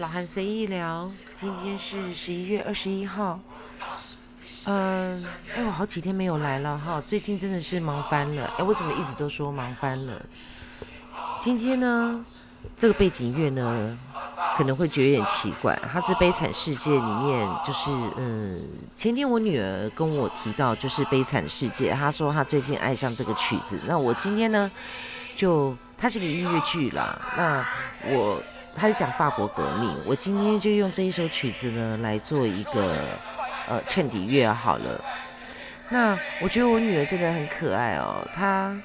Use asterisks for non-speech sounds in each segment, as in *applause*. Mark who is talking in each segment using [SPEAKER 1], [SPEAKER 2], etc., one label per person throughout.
[SPEAKER 1] 老韩随意聊，今天是十一月二十一号。嗯，哎，我好几天没有来了哈，最近真的是忙翻了。哎，我怎么一直都说忙翻了？今天呢，这个背景乐呢，可能会觉得有点奇怪。它是《悲惨世界》里面，就是嗯，前天我女儿跟我提到，就是《悲惨世界》，她说她最近爱上这个曲子。那我今天呢，就它是个音乐剧啦。那我。他是讲法国革命，我今天就用这一首曲子呢来做一个呃衬底乐好了。那我觉得我女儿真的很可爱哦，她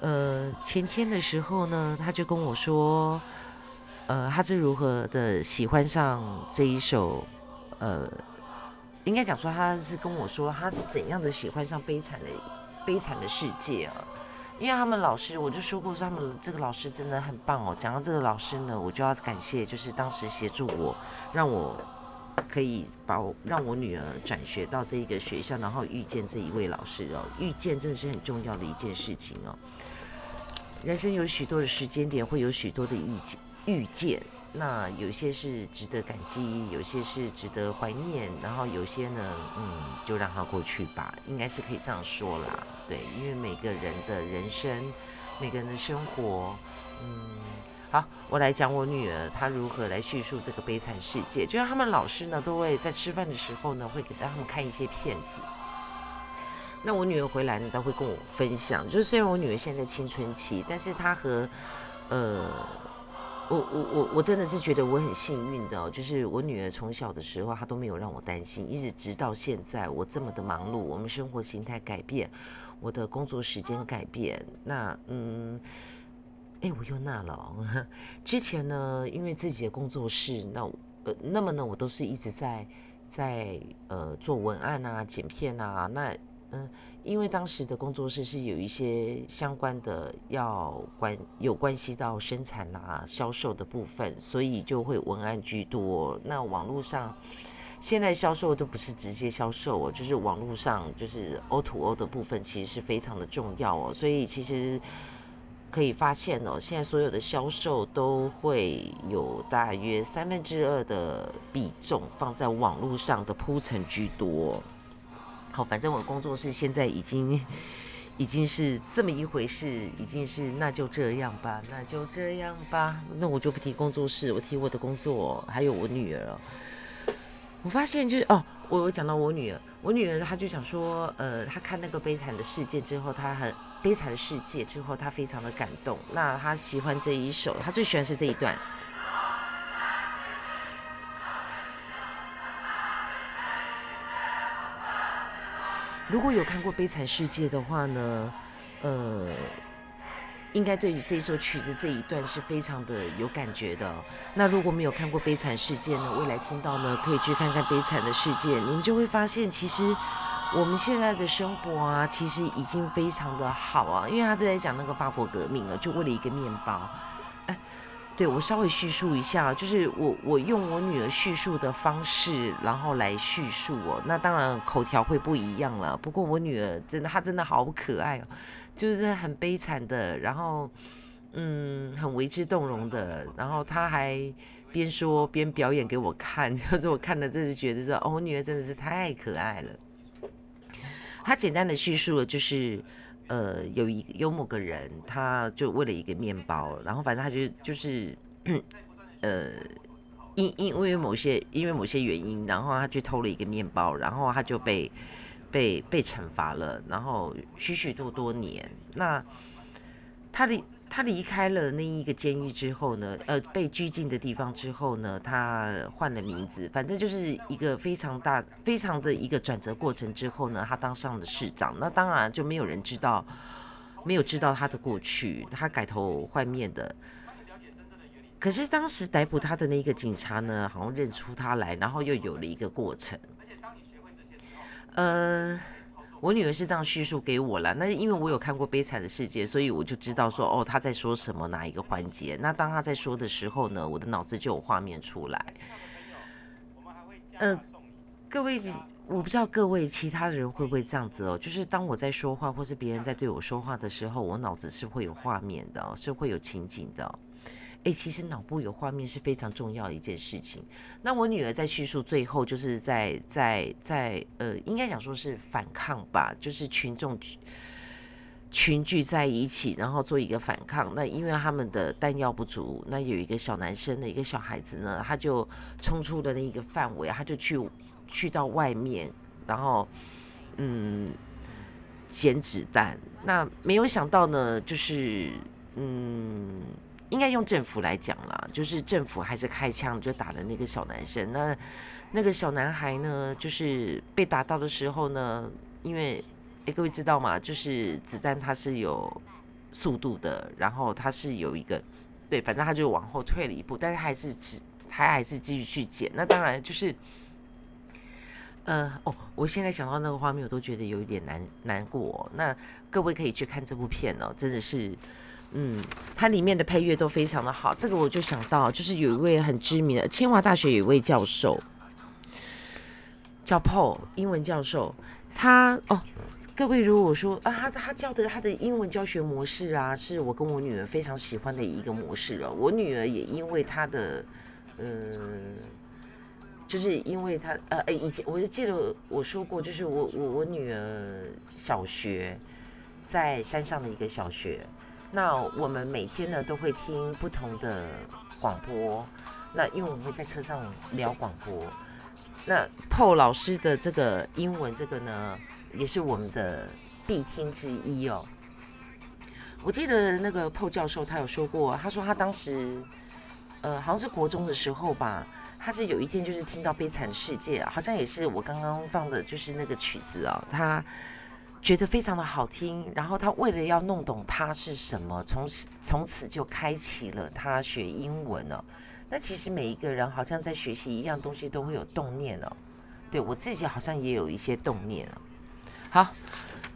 [SPEAKER 1] 呃前天的时候呢，她就跟我说，呃她是如何的喜欢上这一首呃，应该讲说她是跟我说她是怎样的喜欢上悲惨的悲惨的世界啊。因为他们老师，我就说过说他们这个老师真的很棒哦。讲到这个老师呢，我就要感谢，就是当时协助我，让我可以把我让我女儿转学到这一个学校，然后遇见这一位老师哦。遇见真的是很重要的一件事情哦。人生有许多的时间点，会有许多的意见遇见。那有些是值得感激，有些是值得怀念，然后有些呢，嗯，就让它过去吧，应该是可以这样说啦。对，因为每个人的人生，每个人的生活，嗯，好，我来讲我女儿她如何来叙述这个悲惨世界。就像他们老师呢，都会在吃饭的时候呢，会给让他们看一些片子。那我女儿回来呢，都会跟我分享。就是虽然我女儿现在青春期，但是她和，呃。我我我我真的是觉得我很幸运的，就是我女儿从小的时候，她都没有让我担心，一直直到现在，我这么的忙碌，我们生活形态改变，我的工作时间改变，那嗯，哎，我又那了。*laughs* 之前呢，因为自己的工作室，那呃，那么呢，我都是一直在在呃做文案啊、剪片啊，那。嗯，因为当时的工作室是有一些相关的要关有关系到生产啦、销售的部分，所以就会文案居多。那网络上现在销售都不是直接销售哦，就是网络上就是 O to O 的部分，其实是非常的重要哦。所以其实可以发现哦，现在所有的销售都会有大约三分之二的比重放在网络上的铺陈居多。反正我工作室现在已经已经是这么一回事，已经是那就这样吧，那就这样吧。那我就不提工作室，我提我的工作，还有我女儿。我发现就是哦，我有讲到我女儿，我女儿她就想说，呃，她看那个悲惨的世界之后，她很悲惨的世界之后，她非常的感动。那她喜欢这一首，她最喜欢是这一段。如果有看过《悲惨世界》的话呢，呃，应该对于这首曲子这一段是非常的有感觉的。那如果没有看过《悲惨世界》呢，未来听到呢，可以去看看《悲惨的世界》，你们就会发现，其实我们现在的生活啊，其实已经非常的好啊。因为他正在讲那个法国革命啊，就为了一个面包。对我稍微叙述一下，就是我我用我女儿叙述的方式，然后来叙述哦。那当然口条会不一样了。不过我女儿真的，她真的好可爱哦，就是很悲惨的，然后嗯，很为之动容的。然后她还边说边表演给我看，*laughs* 就是我看了真是觉得说，哦，我女儿真的是太可爱了。她简单的叙述了就是。呃，有一有某个人，他就为了一个面包，然后反正他就就是，*clears throat* 呃，因因为某些因为某些原因，然后他去偷了一个面包，然后他就被被被惩罚了，然后许许多多年，那他的。他离开了那一个监狱之后呢，呃，被拘禁的地方之后呢，他换了名字，反正就是一个非常大、非常的一个转折过程之后呢，他当上了市长。那当然就没有人知道，没有知道他的过去，他改头换面的。可是当时逮捕他的那个警察呢，好像认出他来，然后又有了一个过程。呃。我女儿是这样叙述给我了，那因为我有看过《悲惨的世界》，所以我就知道说，哦，她在说什么哪一个环节。那当她在说的时候呢，我的脑子就有画面出来。嗯，各位，我不知道各位其他的人会不会这样子哦，就是当我在说话，或是别人在对我说话的时候，我脑子是会有画面的，是会有情景的。哎，其实脑部有画面是非常重要的一件事情。那我女儿在叙述最后，就是在在在呃，应该讲说是反抗吧，就是群众群聚在一起，然后做一个反抗。那因为他们的弹药不足，那有一个小男生的一个小孩子呢，他就冲出了那一个范围，他就去去到外面，然后嗯捡子弹。那没有想到呢，就是嗯。应该用政府来讲啦，就是政府还是开枪就打了那个小男生。那那个小男孩呢，就是被打到的时候呢，因为哎各位知道吗？就是子弹它是有速度的，然后它是有一个对，反正他就往后退了一步，但是还是只他还是继续去捡。那当然就是，呃哦，我现在想到那个画面，我都觉得有一点难难过。那各位可以去看这部片哦，真的是。嗯，它里面的配乐都非常的好。这个我就想到，就是有一位很知名的清华大学有一位教授叫 Paul，英文教授。他哦，各位如果说啊，他他教的他的英文教学模式啊，是我跟我女儿非常喜欢的一个模式哦。我女儿也因为他的，嗯，就是因为他呃，哎以前我就记得我说过，就是我我我女儿小学在山上的一个小学。那我们每天呢都会听不同的广播，那因为我们会在车上聊广播。那 PO 老师的这个英文这个呢，也是我们的必听之一哦。我记得那个 PO 教授他有说过，他说他当时呃好像是国中的时候吧，他是有一天就是听到《悲惨世界》，好像也是我刚刚放的就是那个曲子啊，他。觉得非常的好听，然后他为了要弄懂它是什么，从此从此就开启了他学英文了。那其实每一个人好像在学习一样东西都会有动念哦。对我自己好像也有一些动念哦。好，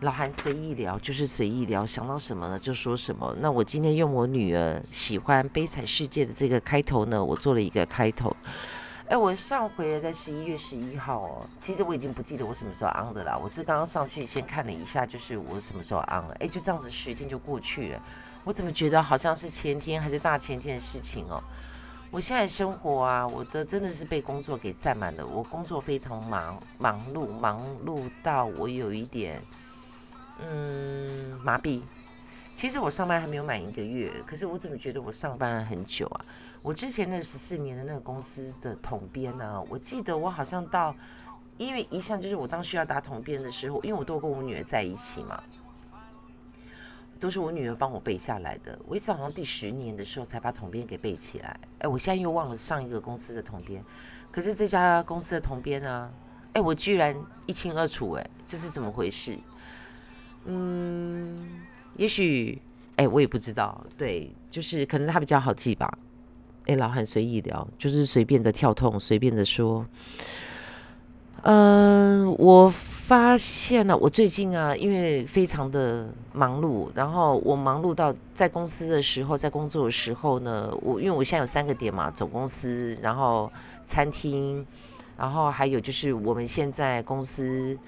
[SPEAKER 1] 老韩随意聊就是随意聊，想到什么呢就说什么。那我今天用我女儿喜欢《悲惨世界》的这个开头呢，我做了一个开头。哎，我上回在十一月十一号哦，其实我已经不记得我什么时候 on 的啦。我是刚刚上去先看了一下，就是我什么时候 on 了。哎，就这样子十天就过去了，我怎么觉得好像是前天还是大前天的事情哦？我现在生活啊，我的真的是被工作给占满了。我工作非常忙，忙碌，忙碌到我有一点嗯麻痹。其实我上班还没有满一个月，可是我怎么觉得我上班了很久啊？我之前那十四年的那个公司的统编呢，我记得我好像到，因为一向就是我当需要打统编的时候，因为我都跟我女儿在一起嘛，都是我女儿帮我背下来的。我一直好像第十年的时候才把统编给背起来。哎，我现在又忘了上一个公司的统编，可是这家公司的统编呢，哎，我居然一清二楚，哎，这是怎么回事？嗯。也许，哎，我也不知道。对，就是可能他比较好记吧。哎，老汉随意聊，就是随便的跳痛，随便的说。嗯，我发现了，我最近啊，因为非常的忙碌，然后我忙碌到在公司的时候，在工作的时候呢，我因为我现在有三个点嘛，总公司，然后餐厅，然后还有就是我们现在公司，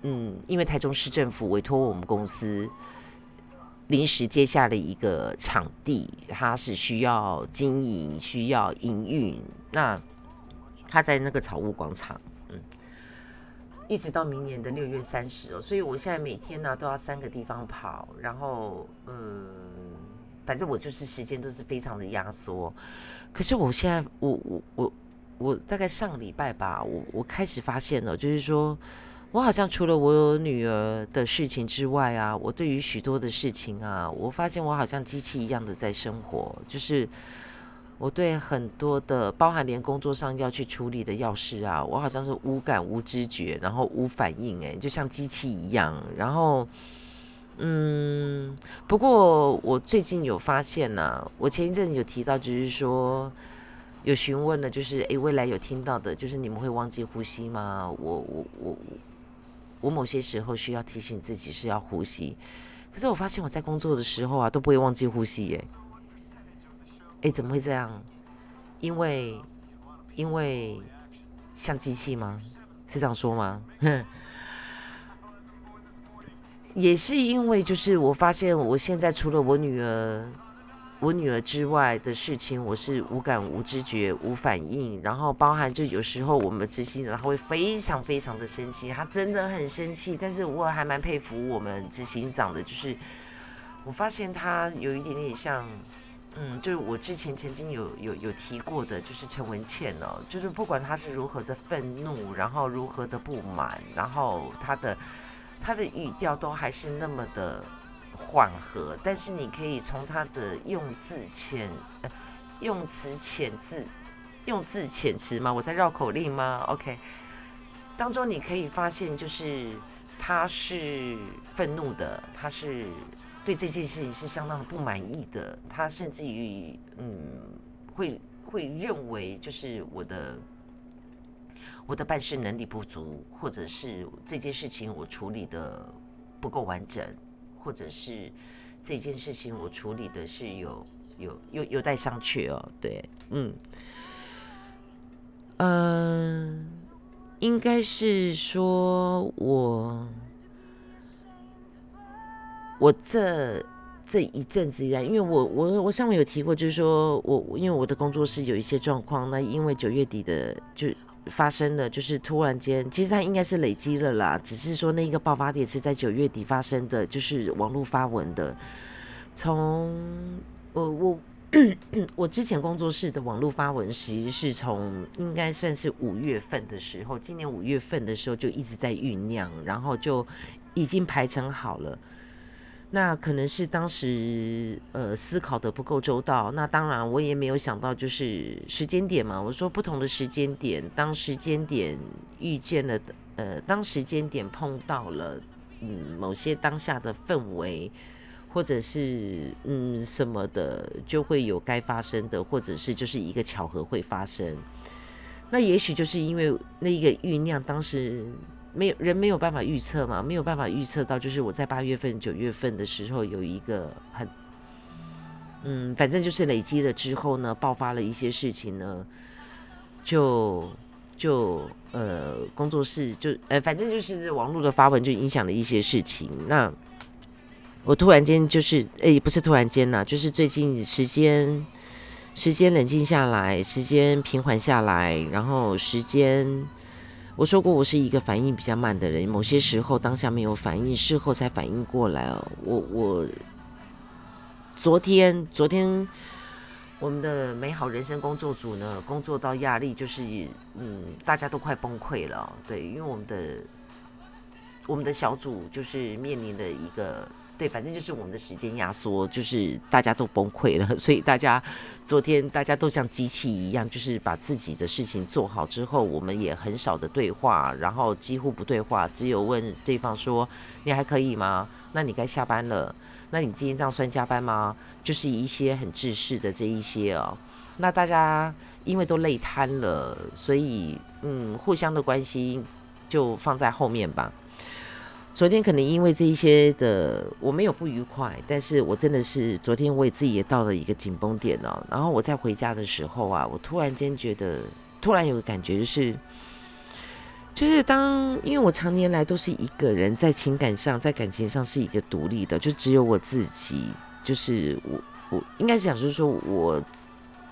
[SPEAKER 1] 嗯，因为台中市政府委托我们公司。临时接下了一个场地，它是需要经营、需要营运。那他在那个草屋广场，嗯，一直到明年的六月三十哦。所以我现在每天呢都要三个地方跑，然后嗯，反正我就是时间都是非常的压缩。可是我现在，我我我我大概上个礼拜吧，我我开始发现了，就是说。我好像除了我有女儿的事情之外啊，我对于许多的事情啊，我发现我好像机器一样的在生活。就是我对很多的，包含连工作上要去处理的要事啊，我好像是无感无知觉，然后无反应，诶，就像机器一样。然后，嗯，不过我最近有发现呢，我前一阵有提到，就是说有询问了，就是诶，未来有听到的，就是你们会忘记呼吸吗？我我我。我某些时候需要提醒自己是要呼吸，可是我发现我在工作的时候啊都不会忘记呼吸耶。哎，怎么会这样？因为因为像机器吗？是这样说吗？*laughs* 也是因为就是我发现我现在除了我女儿我女儿之外的事情，我是无感、无知觉、无反应。然后包含就有时候我们执行长他会非常非常的生气，他真的很生气。但是我还蛮佩服我们执行长的，就是我发现他有一点点像，嗯，就是我之前曾经有有有提过的，就是陈文茜哦，就是不管他是如何的愤怒，然后如何的不满，然后他的他的语调都还是那么的。缓和，但是你可以从他的用字遣，用词遣字，用字遣词吗？我在绕口令吗？OK，当中你可以发现，就是他是愤怒的，他是对这件事情是相当的不满意的，他甚至于嗯，会会认为就是我的我的办事能力不足，或者是这件事情我处理的不够完整。或者是这件事情我处理的是有有有有待商榷哦，对，嗯，嗯，应该是说我我这这一阵子以来，因为我我我上面有提过，就是说我因为我的工作室有一些状况，那因为九月底的就。发生了，就是突然间，其实它应该是累积了啦，只是说那一个爆发点是在九月底发生的，就是网络发文的。从我我 *coughs* 我之前工作室的网络发文，其实是从应该算是五月份的时候，今年五月份的时候就一直在酝酿，然后就已经排成好了。那可能是当时呃思考的不够周到，那当然我也没有想到就是时间点嘛。我说不同的时间点，当时间点遇见了呃，当时间点碰到了嗯某些当下的氛围，或者是嗯什么的，就会有该发生的，或者是就是一个巧合会发生。那也许就是因为那一个酝酿，当时。没有人没有办法预测嘛，没有办法预测到，就是我在八月份、九月份的时候有一个很，嗯，反正就是累积了之后呢，爆发了一些事情呢，就就呃，工作室就呃，反正就是网络的发文就影响了一些事情。那我突然间就是，哎，不是突然间呐，就是最近时间时间冷静下来，时间平缓下来，然后时间。我说过，我是一个反应比较慢的人，某些时候当下没有反应，事后才反应过来哦。我我昨天昨天我们的美好人生工作组呢，工作到压力就是嗯，大家都快崩溃了。对，因为我们的我们的小组就是面临的一个。对，反正就是我们的时间压缩，就是大家都崩溃了，*laughs* 所以大家昨天大家都像机器一样，就是把自己的事情做好之后，我们也很少的对话，然后几乎不对话，只有问对方说：“你还可以吗？那你该下班了？那你今天这样算加班吗？”就是一些很制式的这一些哦。那大家因为都累瘫了，所以嗯，互相的关系就放在后面吧。昨天可能因为这一些的，我没有不愉快，但是我真的是昨天我也自己也到了一个紧绷点哦。然后我在回家的时候啊，我突然间觉得，突然有个感觉就是，就是当因为我常年来都是一个人，在情感上，在感情上是一个独立的，就只有我自己，就是我我应该讲就是说我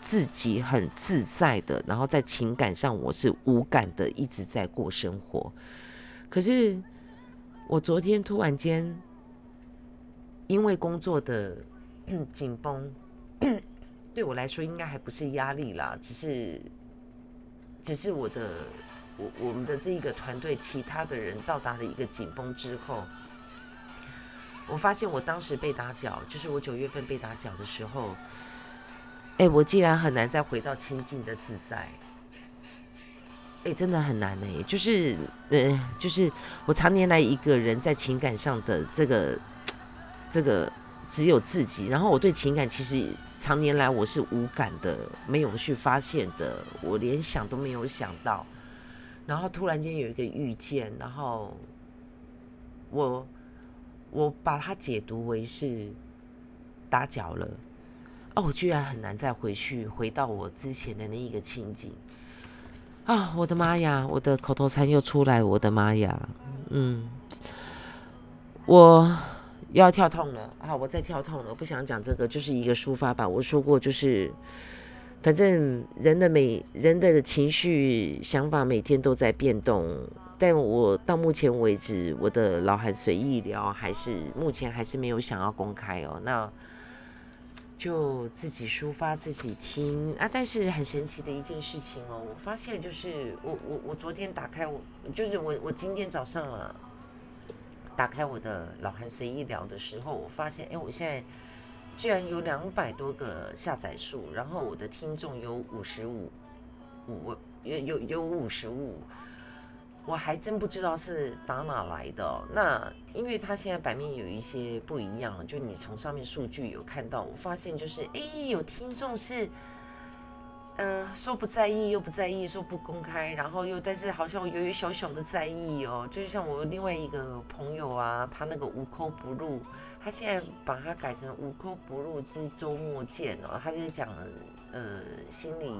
[SPEAKER 1] 自己很自在的，然后在情感上我是无感的，一直在过生活，可是。我昨天突然间，因为工作的 *clears throat* 紧绷，对我来说应该还不是压力啦，只是，只是我的我我们的这一个团队其他的人到达了一个紧绷之后，我发现我当时被打搅，就是我九月份被打搅的时候，哎，我竟然很难再回到清静的自在。哎，真的很难哎，就是，呃，就是我常年来一个人在情感上的这个，这个只有自己，然后我对情感其实常年来我是无感的，没有去发现的，我连想都没有想到，然后突然间有一个遇见，然后我我把它解读为是打搅了，哦，我居然很难再回去回到我之前的那一个情景。啊，我的妈呀！我的口头禅又出来，我的妈呀！嗯，我要跳痛了。好，我再跳痛了，不想讲这个，就是一个抒发吧。我说过，就是反正人的每人的情绪想法每天都在变动，但我到目前为止，我的老韩随意聊还是目前还是没有想要公开哦。那。就自己抒发自己听啊，但是很神奇的一件事情哦，我发现就是我我我昨天打开我就是我我今天早上了，打开我的老韩随意聊的时候，我发现哎，我现在居然有两百多个下载数，然后我的听众有五十五五有有有五十五。我还真不知道是打哪来的。那因为它现在版面有一些不一样，就你从上面数据有看到，我发现就是，哎，有听众是，嗯，说不在意又不在意，说不公开，然后又但是好像有一小小的在意哦。就是像我另外一个朋友啊，他那个无扣不入，他现在把它改成无扣不入之周末见哦，他在讲呃心理。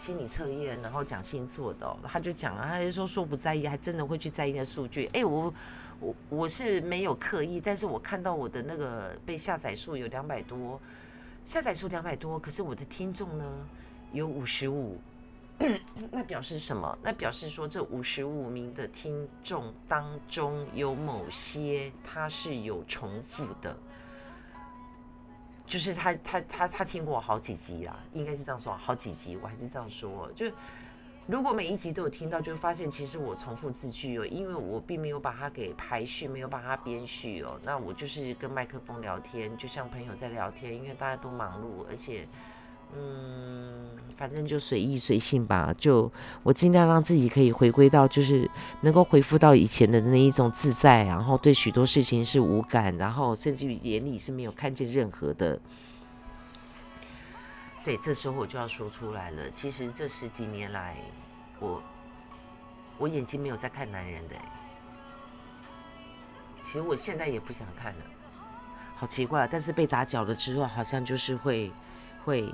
[SPEAKER 1] 心理测验，然后讲星座的，他就讲啊，他就说说不在意，还真的会去在意那数据。哎，我我我是没有刻意，但是我看到我的那个被下载数有两百多，下载数两百多，可是我的听众呢有五十五，*coughs* 那表示什么？那表示说这五十五名的听众当中有某些他是有重复的。就是他他他他听过我好几集啦，应该是这样说，好几集，我还是这样说。就如果每一集都有听到，就发现其实我重复字句哦，因为我并没有把它给排序，没有把它编序哦。那我就是跟麦克风聊天，就像朋友在聊天，因为大家都忙碌，而且。嗯，反正就随意随性吧。就我尽量让自己可以回归到，就是能够恢复到以前的那一种自在，然后对许多事情是无感，然后甚至于眼里是没有看见任何的。对，这时候我就要说出来了。其实这十几年来，我我眼睛没有在看男人的。其实我现在也不想看了，好奇怪。但是被打搅了之后，好像就是会会。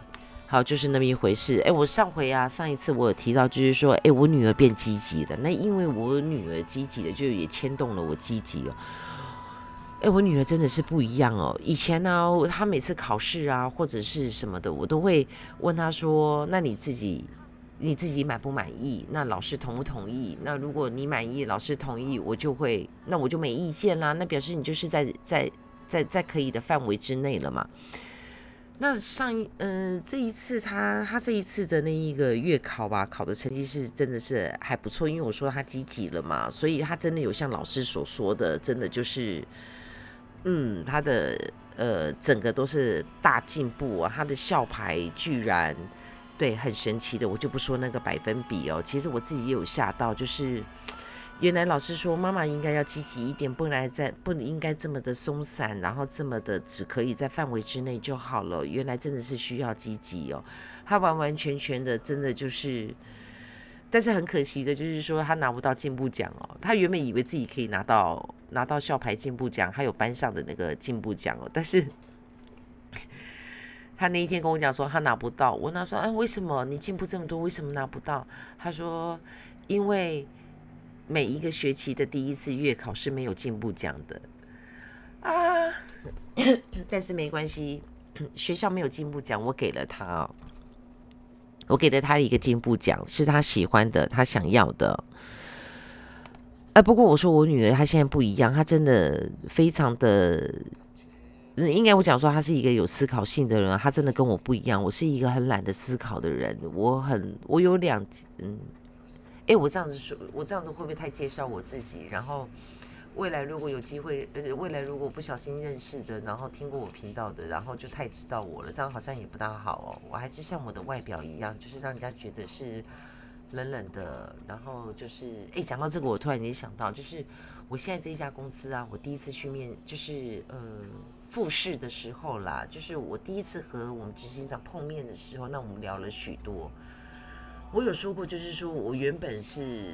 [SPEAKER 1] 好，就是那么一回事。哎，我上回啊，上一次我有提到，就是说，哎，我女儿变积极了。那因为我女儿积极了，就也牵动了我积极哦。哎，我女儿真的是不一样哦。以前呢，她每次考试啊，或者是什么的，我都会问她说：“那你自己，你自己满不满意？那老师同不同意？那如果你满意，老师同意，我就会，那我就没意见啦。那表示你就是在在在在可以的范围之内了嘛。”那上一呃这一次他他这一次的那一个月考吧，考的成绩是真的是还不错，因为我说他积极了嘛，所以他真的有像老师所说的，真的就是，嗯，他的呃整个都是大进步啊，他的校牌居然对很神奇的，我就不说那个百分比哦，其实我自己也有吓到，就是。原来老师说妈妈应该要积极一点，不然在不应该这么的松散，然后这么的只可以在范围之内就好了。原来真的是需要积极哦，他完完全全的真的就是，但是很可惜的就是说他拿不到进步奖哦。他原本以为自己可以拿到拿到校牌进步奖，还有班上的那个进步奖哦，但是他那一天跟我讲说他拿不到。我问他说：“哎，为什么你进步这么多，为什么拿不到？”他说：“因为。”每一个学期的第一次月考是没有进步奖的啊，*coughs* 但是没关系，*coughs* 学校没有进步奖，我给了他，我给了他一个进步奖，是他喜欢的，他想要的。哎，不过我说我女儿她现在不一样，她真的非常的，应该我讲说她是一个有思考性的人，她真的跟我不一样。我是一个很懒得思考的人，我很我有两嗯。哎，我这样子说，我这样子会不会太介绍我自己？然后未来如果有机会，呃，未来如果不小心认识的，然后听过我频道的，然后就太知道我了，这样好像也不大好哦。我还是像我的外表一样，就是让人家觉得是冷冷的。然后就是，哎，讲到这个，我突然间想到，就是我现在这一家公司啊，我第一次去面，就是呃复试的时候啦，就是我第一次和我们执行长碰面的时候，那我们聊了许多。我有说过，就是说我原本是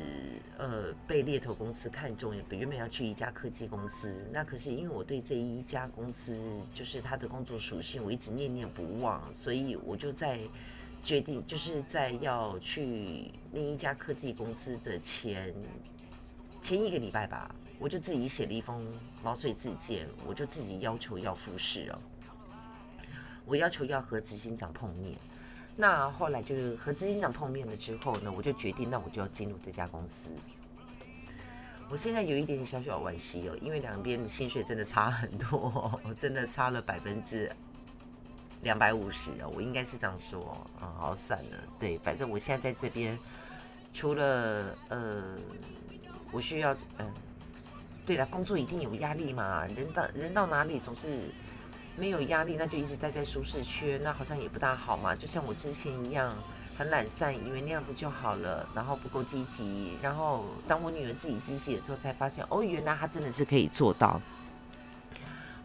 [SPEAKER 1] 呃被猎头公司看中，原本要去一家科技公司。那可是因为我对这一家公司，就是它的工作属性，我一直念念不忘，所以我就在决定，就是在要去另一家科技公司的前前一个礼拜吧，我就自己写了一封毛遂自荐，我就自己要求要复试哦，我要求要和执行长碰面。那后来就是和执行长碰面了之后呢，我就决定，那我就要进入这家公司。我现在有一点点小小惋惜哦，因为两边的薪水真的差很多，真的差了百分之两百五十哦。我应该是这样说啊，好散了。对，反正我现在在这边，除了呃，我需要嗯，对了，工作一定有压力嘛，人到人到哪里总是。没有压力，那就一直待在舒适区，那好像也不大好嘛。就像我之前一样，很懒散，以为那样子就好了，然后不够积极。然后当我女儿自己积极了之后，才发现哦，原来她真的是可以做到。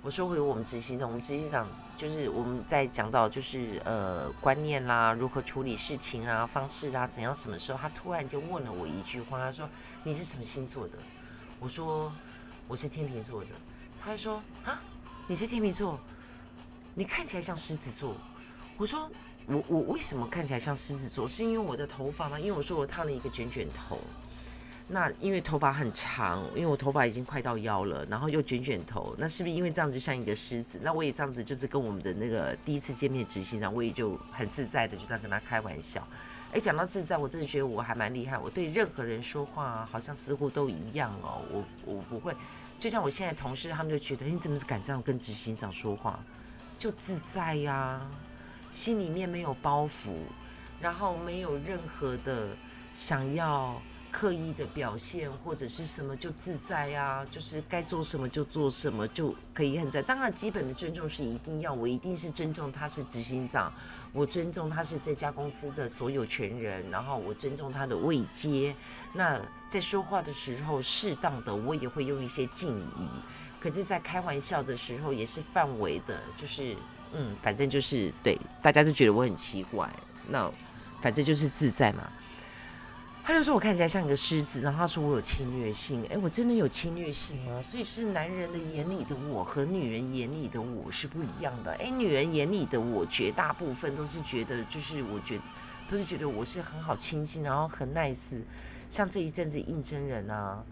[SPEAKER 1] 我说回我们执行长，我们执行长就是我们在讲到就是呃观念啦，如何处理事情啊，方式啊，怎样什么时候，他突然就问了我一句话，他说你是什么星座的？我说我是天秤座的。他就说啊，你是天秤座？你看起来像狮子座，我说我我为什么看起来像狮子座？是因为我的头发吗？因为我说我烫了一个卷卷头，那因为头发很长，因为我头发已经快到腰了，然后又卷卷头，那是不是因为这样子就像一个狮子？那我也这样子，就是跟我们的那个第一次见面执行长，我也就很自在的就在跟他开玩笑。哎，讲到自在，我真的觉得我还蛮厉害，我对任何人说话好像似乎都一样哦，我我不会，就像我现在同事，他们就觉得你怎么敢这样跟执行长说话？就自在呀，心里面没有包袱，然后没有任何的想要刻意的表现或者是什么，就自在呀，就是该做什么就做什么就可以很在。当然，基本的尊重是一定要，我一定是尊重他是执行长，我尊重他是这家公司的所有权人，然后我尊重他的位阶。那在说话的时候，适当的我也会用一些敬语。可是，在开玩笑的时候也是范围的，就是嗯，反正就是对，大家都觉得我很奇怪，那反正就是自在嘛。他就说我看起来像一个狮子，然后他说我有侵略性，哎，我真的有侵略性吗？所以是男人的眼里的我和女人眼里的我是不一样的。哎，女人眼里的我绝大部分都是觉得，就是我觉都是觉得我是很好亲近，然后很 nice，像这一阵子应征人啊。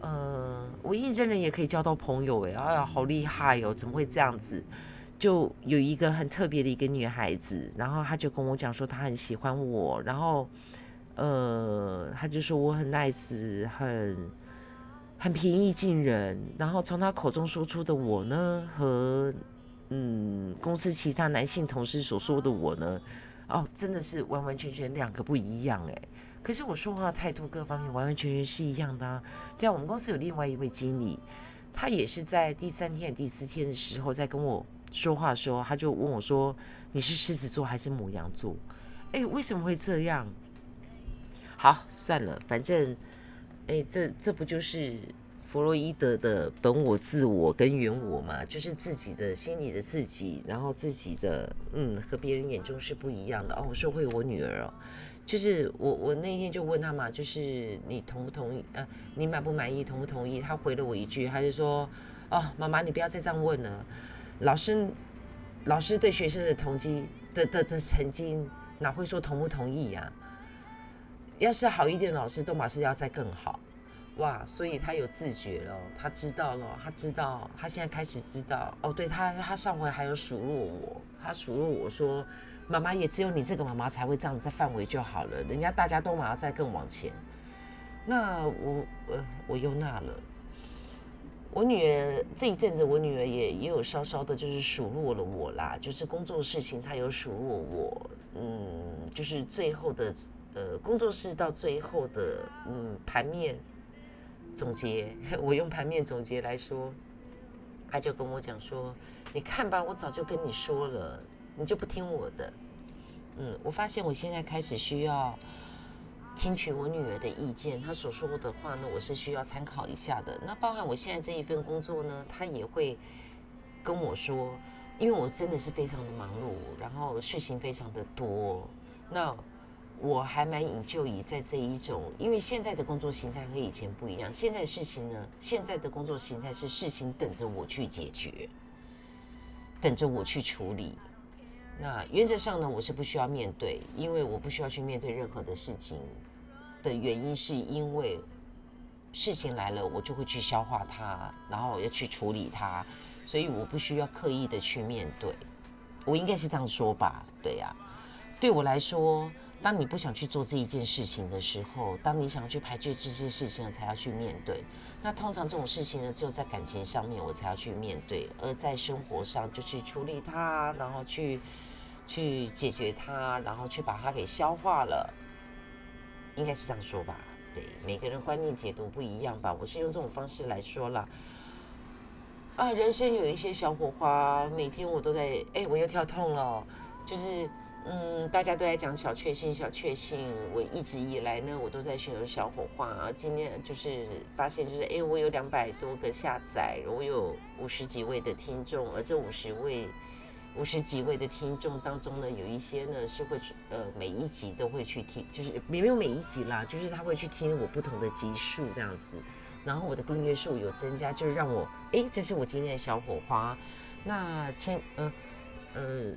[SPEAKER 1] 呃，我印证人也可以交到朋友哎，哎呀，好厉害哦！怎么会这样子？就有一个很特别的一个女孩子，然后她就跟我讲说她很喜欢我，然后呃，她就说我很 nice，很很平易近人，然后从她口中说出的我呢，和嗯公司其他男性同事所说的我呢，哦，真的是完完全全两个不一样哎。可是我说话态度各方面完完全全是一样的啊！对啊，我们公司有另外一位经理，他也是在第三天、第四天的时候在跟我说话的时候，他就问我说：“你是狮子座还是母羊座？”哎，为什么会这样？好，算了，反正，哎，这这不就是弗洛伊德的本我、自我跟原我嘛？就是自己的心里的自己，然后自己的嗯，和别人眼中是不一样的哦。我说回我女儿哦。就是我，我那天就问他嘛，就是你同不同意？呃，你满不满意？同不同意？他回了我一句，他就说：“哦，妈妈，你不要再这样问了。老师，老师对学生的同绩的的的曾经哪会说同不同意呀？要是好一点，老师都马是要再更好。哇，所以他有自觉了，他知道了，他知道，他现在开始知道。哦，对他，他上回还有数落我，他数落我说。”妈妈也只有你这个妈妈才会这样子在范围就好了，人家大家都马上再更往前。那我呃我又那了，我女儿这一阵子，我女儿也也有稍稍的就是数落了我啦，就是工作事情她有数落我，嗯，就是最后的呃工作室到最后的嗯盘面总结，我用盘面总结来说，她就跟我讲说，你看吧，我早就跟你说了。你就不听我的，嗯，我发现我现在开始需要听取我女儿的意见，她所说的话呢，我是需要参考一下的。那包含我现在这一份工作呢，她也会跟我说，因为我真的是非常的忙碌，然后事情非常的多。那我还蛮引咎于在这一种，因为现在的工作形态和以前不一样。现在事情呢，现在的工作形态是事情等着我去解决，等着我去处理。那原则上呢，我是不需要面对，因为我不需要去面对任何的事情。的原因是因为事情来了，我就会去消化它，然后要去处理它，所以我不需要刻意的去面对。我应该是这样说吧？对呀，对我来说，当你不想去做这一件事情的时候，当你想要去排解这些事情，才要去面对。那通常这种事情呢，只有在感情上面我才要去面对，而在生活上就去处理它，然后去去解决它，然后去把它给消化了。应该是这样说吧？对，每个人观念解读不一样吧。我是用这种方式来说了。啊，人生有一些小火花，每天我都在。哎，我又跳痛了，就是，嗯，大家都在讲小确幸，小确幸。我一直以来呢，我都在寻求小火花。啊。今天就是发现，就是哎，我有两百多个下载，我有五十几位的听众，而这五十位、五十几位的听众当中呢，有一些呢是会去呃每一集都会去听，就是没有每一集啦，就是他会去听我不同的集数这样子。然后我的订阅数有增加，就是让我哎，这是我今天的小火花。那前呃呃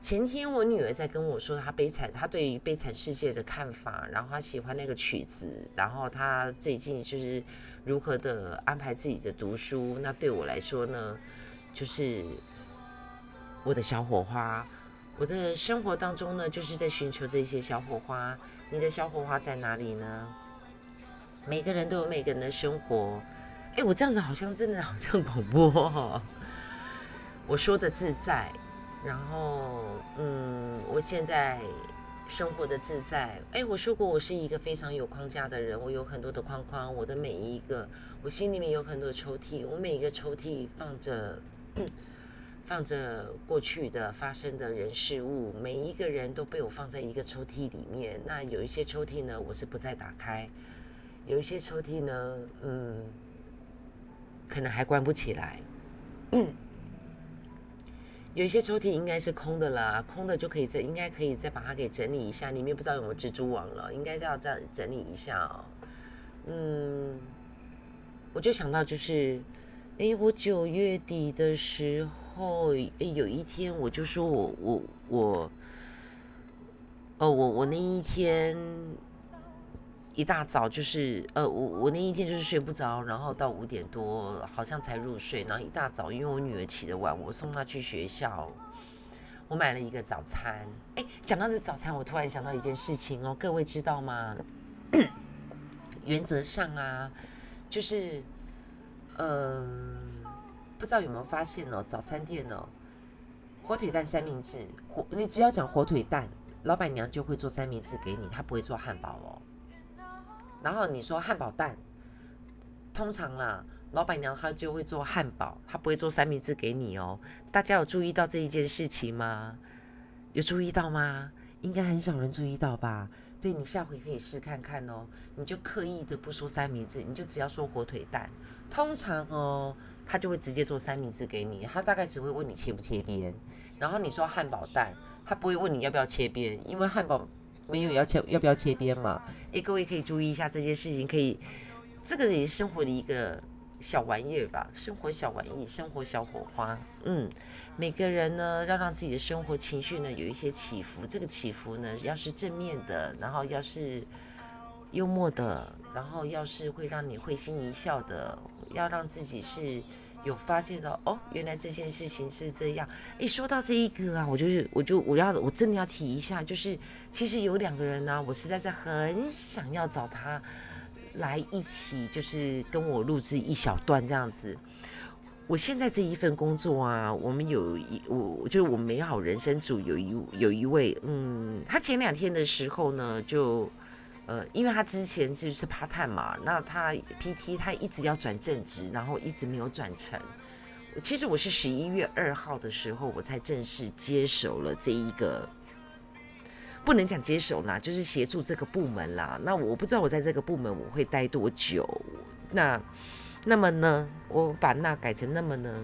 [SPEAKER 1] 前天我女儿在跟我说她悲惨，她对于悲惨世界的看法，然后她喜欢那个曲子，然后她最近就是如何的安排自己的读书。那对我来说呢，就是我的小火花。我的生活当中呢，就是在寻求这些小火花。你的小火花在哪里呢？每个人都有每个人的生活，哎，我这样子好像真的好像广播哈。我说的自在，然后嗯，我现在生活的自在。哎，我说过我是一个非常有框架的人，我有很多的框框，我的每一个，我心里面有很多抽屉，我每一个抽屉放着放着过去的发生的人事物，每一个人都被我放在一个抽屉里面。那有一些抽屉呢，我是不再打开。有一些抽屉呢，嗯，可能还关不起来。有一些抽屉应该是空的啦，空的就可以再，应该可以再把它给整理一下。里面不知道有没有蜘蛛网了，应该要再整理一下哦。嗯，我就想到就是，哎，我九月底的时候，后，有一天我就说我我我，哦，我我那一天。一大早就是，呃，我我那一天就是睡不着，然后到五点多好像才入睡，然后一大早因为我女儿起得晚，我送她去学校，我买了一个早餐。哎，讲到这早餐，我突然想到一件事情哦，各位知道吗？*coughs* 原则上啊，就是，嗯，不知道有没有发现哦，早餐店哦，火腿蛋三明治，火你只要讲火腿蛋，老板娘就会做三明治给你，她不会做汉堡哦。然后你说汉堡蛋，通常啦，老板娘她就会做汉堡，她不会做三明治给你哦。大家有注意到这一件事情吗？有注意到吗？应该很少人注意到吧？对你下回可以试看看哦。你就刻意的不说三明治，你就只要说火腿蛋。通常哦，他就会直接做三明治给你，他大概只会问你切不切边。然后你说汉堡蛋，他不会问你要不要切边，因为汉堡。没有要切要不要切边嘛？诶，各位可以注意一下这件事情，可以，这个也是生活的一个小玩意儿吧，生活小玩意，生活小火花。嗯，每个人呢要让自己的生活情绪呢有一些起伏，这个起伏呢要是正面的，然后要是幽默的，然后要是会让你会心一笑的，要让自己是。有发现到哦，原来这件事情是这样。诶，说到这一个啊，我就是，我就我要我真的要提一下，就是其实有两个人呢，我实在是很想要找他来一起，就是跟我录制一小段这样子。我现在这一份工作啊，我们有一我就是我美好人生组有一有一位，嗯，他前两天的时候呢就。呃，因为他之前就是 part time 嘛，那他 PT 他一直要转正职，然后一直没有转成。其实我是十一月二号的时候，我才正式接手了这一个，不能讲接手啦，就是协助这个部门啦。那我不知道我在这个部门我会待多久。那那么呢，我把那改成那么呢？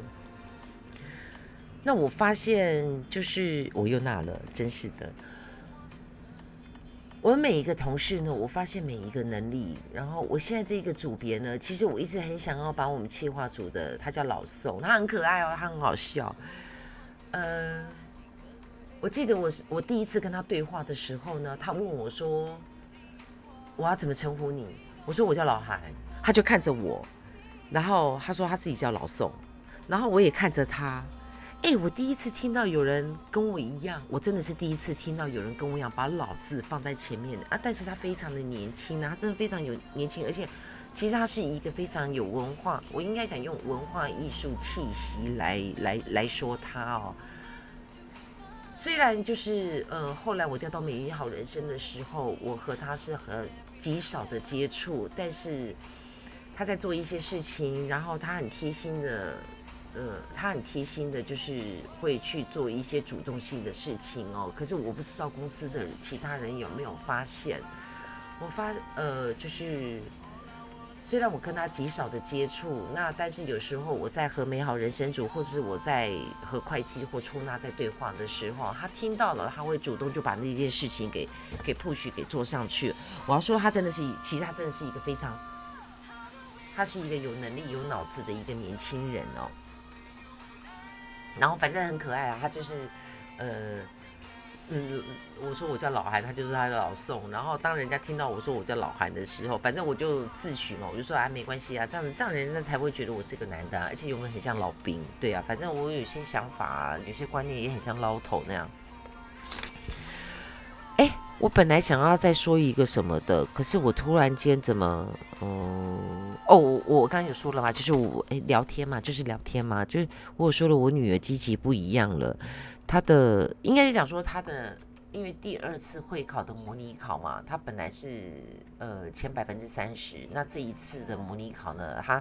[SPEAKER 1] 那我发现就是我又那了，真是的。我每一个同事呢，我发现每一个能力，然后我现在这个组别呢，其实我一直很想要把我们企划组的，他叫老宋，他很可爱哦，他很好笑。呃，我记得我是我第一次跟他对话的时候呢，他问我说：“我要怎么称呼你？”我说：“我叫老韩。”他就看着我，然后他说他自己叫老宋，然后我也看着他。哎，我第一次听到有人跟我一样，我真的是第一次听到有人跟我一样把“老”字放在前面的啊！但是他非常的年轻啊，他真的非常有年轻，而且其实他是一个非常有文化，我应该讲用文化艺术气息来来来说他哦。虽然就是呃，后来我调到美丽好人生的时候，我和他是很极少的接触，但是他在做一些事情，然后他很贴心的。呃，他很贴心的，就是会去做一些主动性的事情哦。可是我不知道公司的其他人有没有发现。我发呃，就是虽然我跟他极少的接触，那但是有时候我在和美好人生组，或是我在和会计或出纳在对话的时候，他听到了，他会主动就把那件事情给给 push 给做上去。我要说，他真的是，其实他真的是一个非常，他是一个有能力、有脑子的一个年轻人哦。然后反正很可爱啊，他就是，呃，嗯，我说我叫老韩，他就是他的老宋。然后当人家听到我说我叫老韩的时候，反正我就自诩嘛，我就说啊没关系啊，这样这样人家才会觉得我是个男的啊，而且有没有很像老兵？对啊，反正我有些想法，有些观念也很像捞头那样。哎，我本来想要再说一个什么的，可是我突然间怎么，嗯。哦，我我刚刚有说了嘛，就是我诶聊天嘛，就是聊天嘛，就是我有说了我女儿积极不一样了，她的应该是讲说她的，因为第二次会考的模拟考嘛，她本来是呃前百分之三十，那这一次的模拟考呢，她。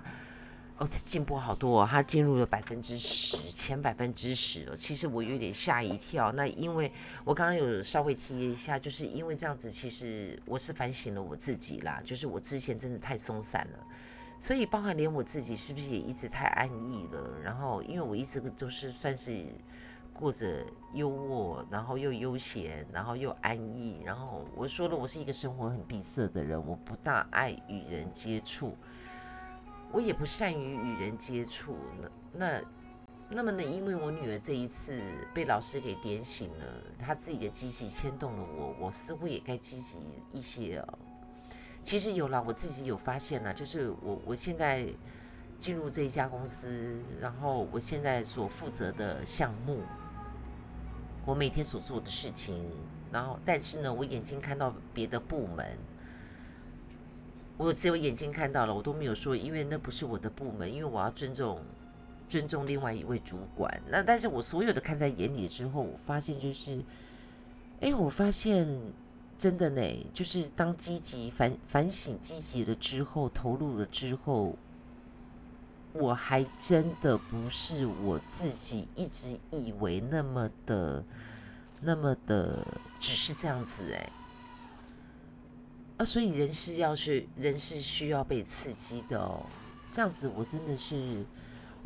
[SPEAKER 1] 哦，进步好多，他进入了百分之十，前百分之十。其实我有点吓一跳。那因为我刚刚有稍微提一下，就是因为这样子，其实我是反省了我自己啦。就是我之前真的太松散了，所以包含连我自己是不是也一直太安逸了？然后因为我一直都是算是过着优渥，然后又悠闲，然后又安逸。然后我说了，我是一个生活很闭塞的人，我不大爱与人接触。我也不善于与人接触，那那那么呢？因为我女儿这一次被老师给点醒了，她自己的积极牵动了我，我似乎也该积极一些哦。其实有了，我自己有发现了，就是我我现在进入这一家公司，然后我现在所负责的项目，我每天所做的事情，然后但是呢，我眼睛看到别的部门。我只有眼睛看到了，我都没有说，因为那不是我的部门，因为我要尊重尊重另外一位主管。那但是我所有的看在眼里之后，我发现就是，哎，我发现真的呢，就是当积极反反省积极了之后，投入了之后，我还真的不是我自己一直以为那么的那么的，只是这样子哎。啊，所以人是要是人是需要被刺激的哦，这样子我真的是，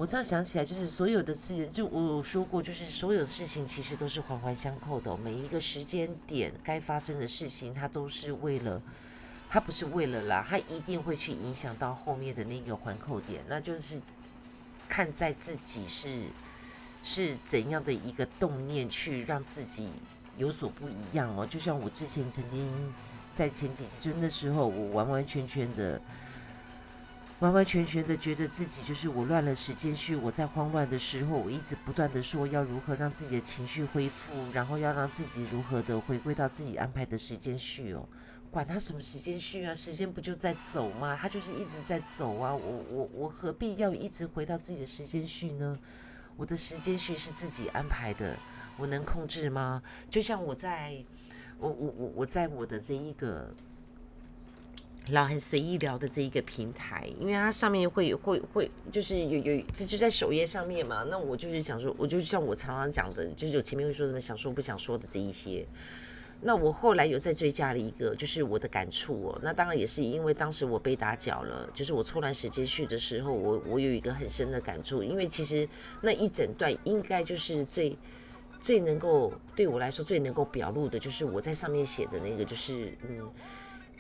[SPEAKER 1] 我这样想起来就是所有的事情，就我有说过，就是所有事情其实都是环环相扣的，每一个时间点该发生的事情，它都是为了，它不是为了啦，它一定会去影响到后面的那个环扣点，那就是看在自己是是怎样的一个动念去让自己有所不一样哦，就像我之前曾经。在前几次，就那时候，我完完全全的、完完全全的觉得自己就是我乱了时间序。我在慌乱的时候，我一直不断的说要如何让自己的情绪恢复，然后要让自己如何的回归到自己安排的时间序哦。管他什么时间序啊，时间不就在走吗？他就是一直在走啊。我我我何必要一直回到自己的时间序呢？我的时间序是自己安排的，我能控制吗？就像我在。我我我我在我的这一个老很随意聊的这一个平台，因为它上面会会会就是有有这就在首页上面嘛。那我就是想说，我就像我常常讲的，就是有前面会说什么想说不想说的这一些。那我后来有再追加了一个，就是我的感触哦。那当然也是因为当时我被打搅了，就是我错乱时间序的时候，我我有一个很深的感触，因为其实那一整段应该就是最。最能够对我来说最能够表露的，就是我在上面写的那个，就是嗯，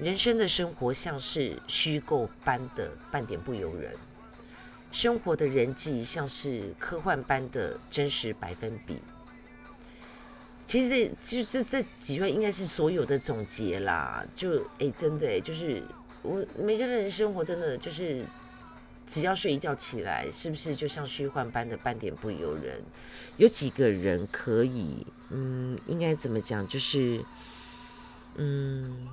[SPEAKER 1] 人生的生活像是虚构般的半点不由人，生活的人际像是科幻般的真实百分比。其实这其实这这几段应该是所有的总结啦，就哎真的哎，就是我每个人生活真的就是，只要睡一觉起来，是不是就像虚幻般的半点不由人？有几个人可以，嗯，应该怎么讲？就是，嗯，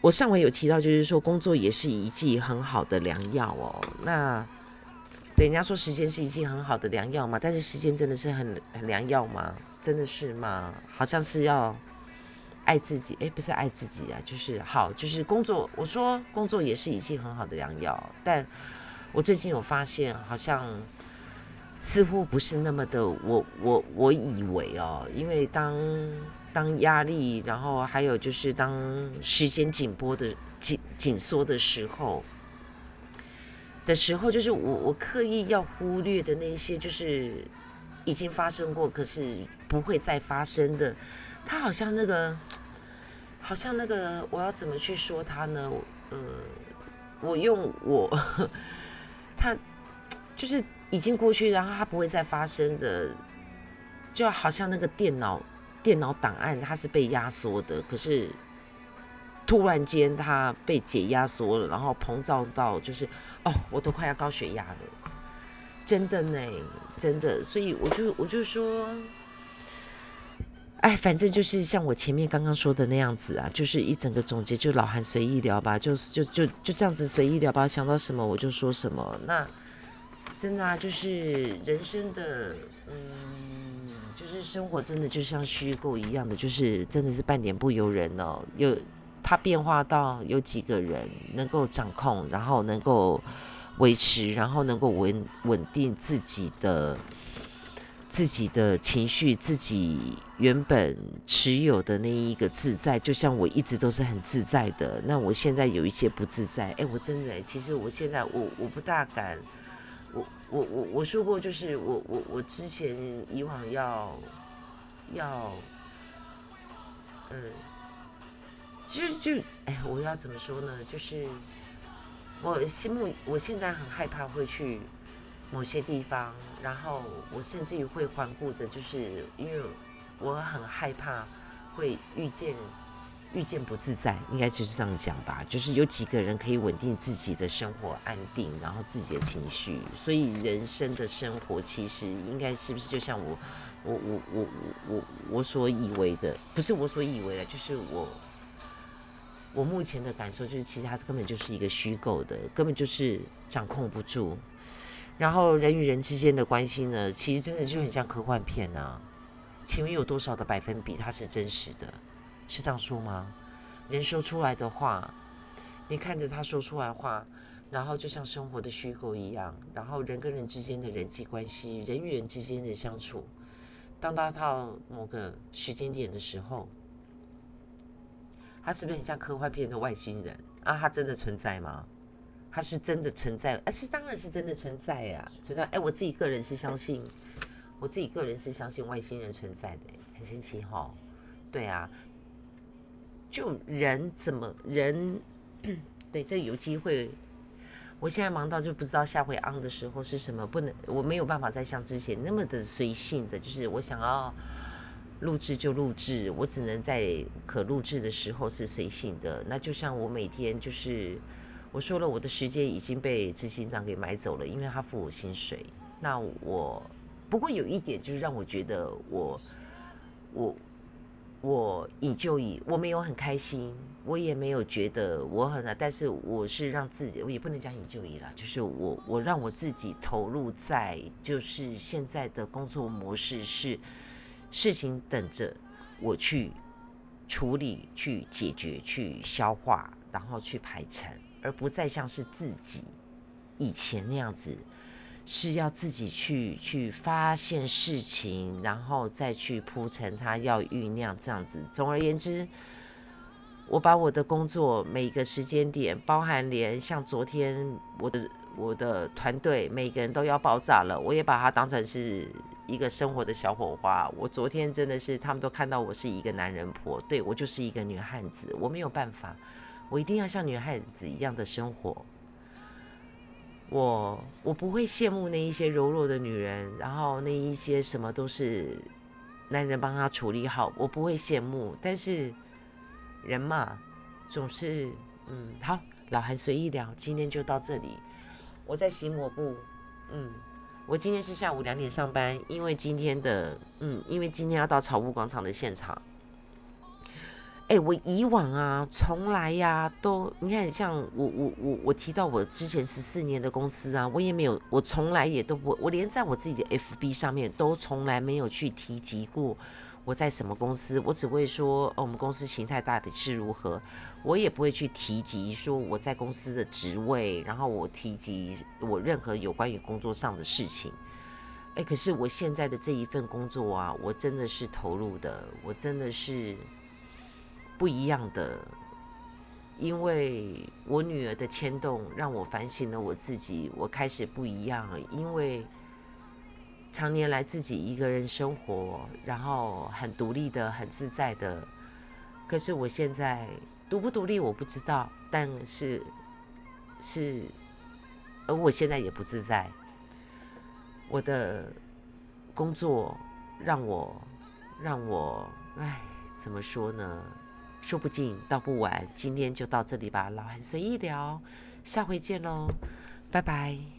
[SPEAKER 1] 我上回有提到，就是说工作也是一剂很好的良药哦。那人家说时间是一剂很好的良药嘛，但是时间真的是很很良药吗？真的是吗？好像是要。爱自己，哎，不是爱自己啊，就是好，就是工作。我说工作也是一剂很好的良药，但我最近有发现，好像似乎不是那么的，我我我以为哦，因为当当压力，然后还有就是当时间紧迫的紧紧缩的时候的时候，就是我我刻意要忽略的那些，就是已经发生过，可是不会再发生的。他好像那个，好像那个，我要怎么去说他呢？呃，我用我，*laughs* 他就是已经过去，然后他不会再发生的，就好像那个电脑电脑档案，它是被压缩的，可是突然间它被解压缩了，然后膨胀到就是哦，我都快要高血压了，真的呢，真的，所以我就我就说。哎，反正就是像我前面刚刚说的那样子啊，就是一整个总结，就老韩随意聊吧，就就就就这样子随意聊吧，想到什么我就说什么。那真的啊，就是人生的，嗯，生活真的就像虚构一样的，就是真的是半点不由人哦。有它变化到有几个人能够掌控，然后能够维持，然后能够稳稳定自己的。自己的情绪，自己原本持有的那一个自在，就像我一直都是很自在的。那我现在有一些不自在，哎，我真的，其实我现在我我不大敢，我我我我说过，就是我我我之前以往要要，嗯，其实就哎，我要怎么说呢？就是我心目，我现在很害怕会去。某些地方，然后我甚至于会环顾着，就是因为我很害怕会遇见遇见不自在，应该就是这样讲吧。就是有几个人可以稳定自己的生活安定，然后自己的情绪，所以人生的生活其实应该是不是就像我我我我我我我所以为的，不是我所以为的，就是我我目前的感受就是，其实它根本就是一个虚构的，根本就是掌控不住。然后人与人之间的关系呢，其实真的就很像科幻片啊。请问有多少的百分比它是真实的？是这样说吗？人说出来的话，你看着他说出来话，然后就像生活的虚构一样。然后人跟人之间的人际关系，人与人之间的相处，当他到某个时间点的时候，他是不是很像科幻片的外星人啊？他真的存在吗？他是真的存在，哎，是当然是真的存在呀，存在。哎，我自己个人是相信，我自己个人是相信外星人存在的，很神奇哈。对啊，就人怎么人，*clears throat* 对，这有机会。我现在忙到就不知道下回 on 的时候是什么，不能，我没有办法再像之前那么的随性的，就是我想要录制就录制，我只能在可录制的时候是随性的。那就像我每天就是。我说了，我的时间已经被执行长给买走了，因为他付我薪水。那我不过有一点就是让我觉得我我我引就以我没有很开心，我也没有觉得我很，但是我是让自己，我也不能讲引就以了，就是我我让我自己投入在就是现在的工作模式是事情等着我去处理、去解决、去消化，然后去排程。而不再像是自己以前那样子，是要自己去去发现事情，然后再去铺陈它，要酝酿这样子。总而言之，我把我的工作每个时间点，包含连像昨天我的我的团队每个人都要爆炸了，我也把它当成是一个生活的小火花。我昨天真的是他们都看到我是一个男人婆，对我就是一个女汉子，我没有办法。我一定要像女汉子一样的生活。我我不会羡慕那一些柔弱的女人，然后那一些什么都是男人帮她处理好，我不会羡慕。但是人嘛，总是嗯好，老韩随意聊，今天就到这里。我在洗抹布，嗯，我今天是下午两点上班，因为今天的，嗯，因为今天要到草屋广场的现场。哎，我以往啊，从来呀，都你看，像我我我我提到我之前十四年的公司啊，我也没有，我从来也都不，我连在我自己的 FB 上面都从来没有去提及过我在什么公司，我只会说，哦，我们公司形态大体是如何，我也不会去提及说我在公司的职位，然后我提及我任何有关于工作上的事情。哎，可是我现在的这一份工作啊，我真的是投入的，我真的是。不一样的，因为我女儿的牵动，让我反省了我自己。我开始不一样了，因为常年来自己一个人生活，然后很独立的、很自在的。可是我现在独不独立我不知道，但是是，而我现在也不自在。我的工作让我让我，唉，怎么说呢？说不尽道不完，今天就到这里吧，老韩随意聊，下回见喽，拜拜。